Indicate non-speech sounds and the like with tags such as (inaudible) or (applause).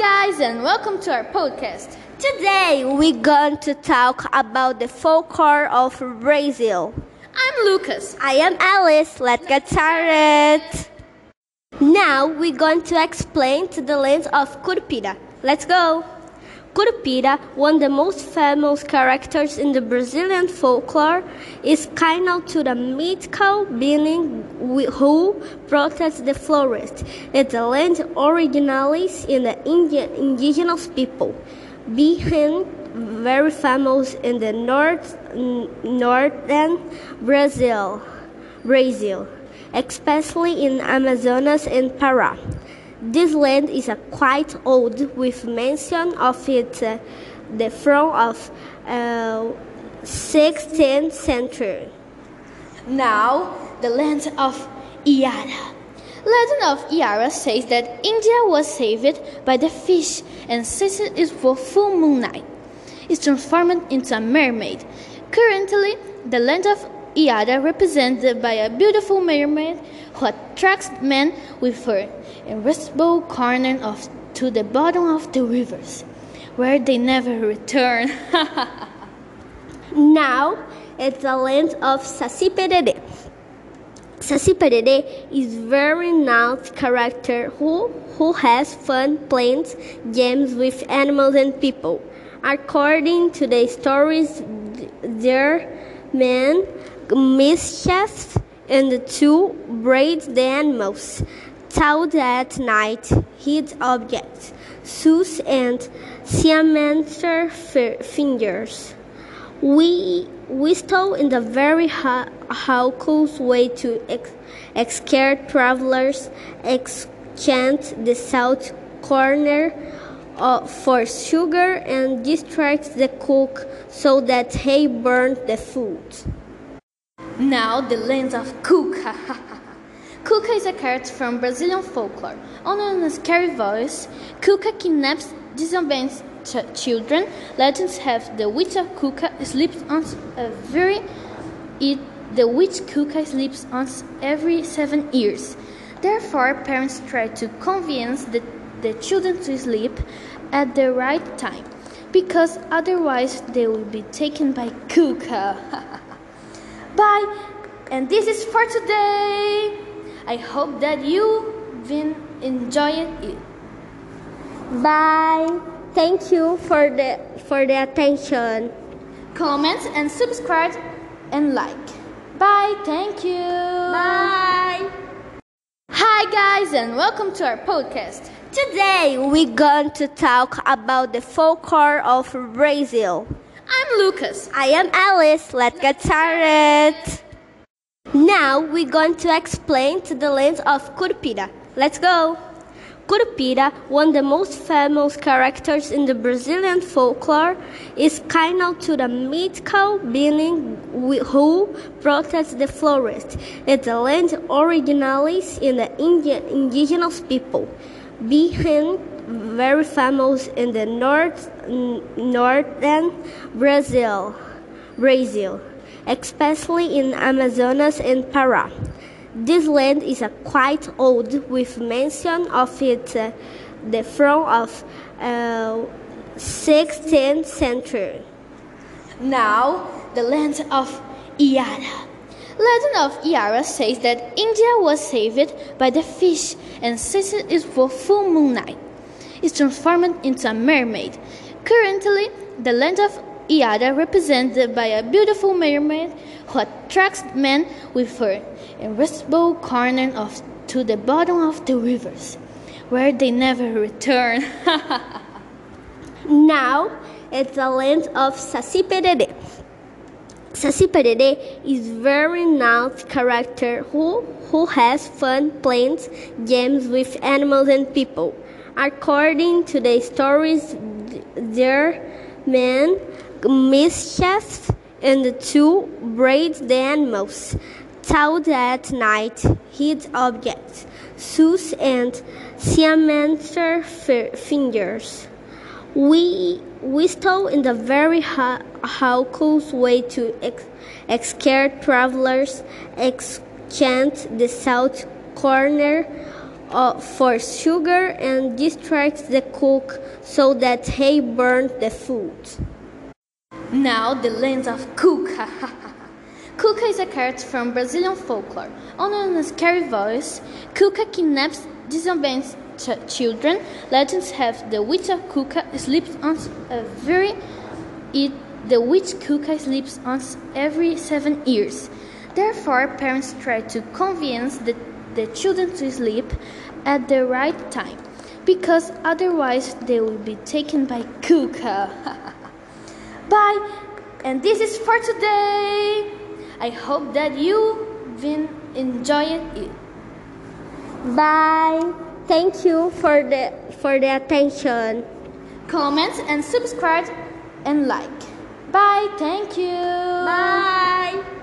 guys, and welcome to our podcast. Today we're going to talk about the folklore of Brazil. I'm Lucas. I am Alice. Let's get started. Now we're going to explain to the land of Curupira. Let's go. Curupira, one of the most famous characters in the Brazilian folklore, is kind of to the mythical being who protects the forest. It's a land originally in the indigenous people, being very famous in the north, northern Brazil, Brazil, especially in Amazonas and Pará. This land is uh, quite old, with mention of it uh, the from of uh, 16th century. Now, the land of Iara. Legend of Iara says that India was saved by the fish, and since it for full moon night, is transformed into a mermaid. Currently, the land of Iara represented by a beautiful mermaid who attracts men with her irresistible corner of to the bottom of the rivers, where they never return. (laughs) now it's the land of. Saci Pererê is very nice character who, who has fun plays games with animals and people. According to the stories, their men mischief and the two braid the animals. Told at night hid objects, sus and siamenter fingers. We whistle in the very hawkless way to ex- scare travelers, exchange the south corner uh, for sugar and distract the cook so that he burns the food. Now the land of Cuca. (laughs) Cuca is a character from Brazilian folklore. Under a scary voice, Cuca kidnaps disobedient ch- children. Legends have the witch of Cuca sleeps on a very it, the witch Cuca sleeps on every seven years. Therefore, parents try to convince the, the children to sleep at the right time, because otherwise they will be taken by Cuca. (laughs) Bye. And this is for today. I hope that you've been enjoying it. Bye. Thank you for the for the attention. Comment and subscribe and like. Bye. Thank you. Bye. Hi guys and welcome to our podcast. Today we're going to talk about the folklore of Brazil. I'm Lucas. I am Alice. Let's get started. Now we're going to explain to the land of Curupira. Let's go. Curupira, one of the most famous characters in the Brazilian folklore, is kind of to the mythical being who protects the forest. It's a land originally in the indigenous people, being very famous in the north, northern Brazil, Brazil, especially in Amazonas and Pará. This land is quite old, with mention of it uh, the from of uh, 16th century. Now, the land of Iara. Legend of Iara says that India was saved by the fish, and since it is for full moon night, is transformed into a mermaid. Currently, the land of Iara represented by a beautiful mermaid who attracts men with her irresistible corner of to the bottom of the rivers, where they never return. (laughs) now it's the land of Saci Saci Pererê is very nice character who, who has fun playing games with animals and people. According to the stories, their men mischief and the two braid the animals. Told at night hid objects, sus and siamenter fingers. We we stole in the very hawkless way to ex- scare travelers, exchange the south corner uh, for sugar and distracts the cook so that he burns the food. Now the legend of Cuca. Cuca is a character from Brazilian folklore. On a scary voice, Cuca kidnaps disobedient ch- children. Legends have the witch of Cuca sleeps on a very it the witch Cuca sleeps on every seven years. Therefore, parents try to convince the, the children to sleep at the right time, because otherwise they will be taken by Cuca. (laughs) Bye, and this is for today. I hope that you've been enjoying it. Bye. Thank you for the for the attention. Comment and subscribe and like. Bye. Thank you. Bye.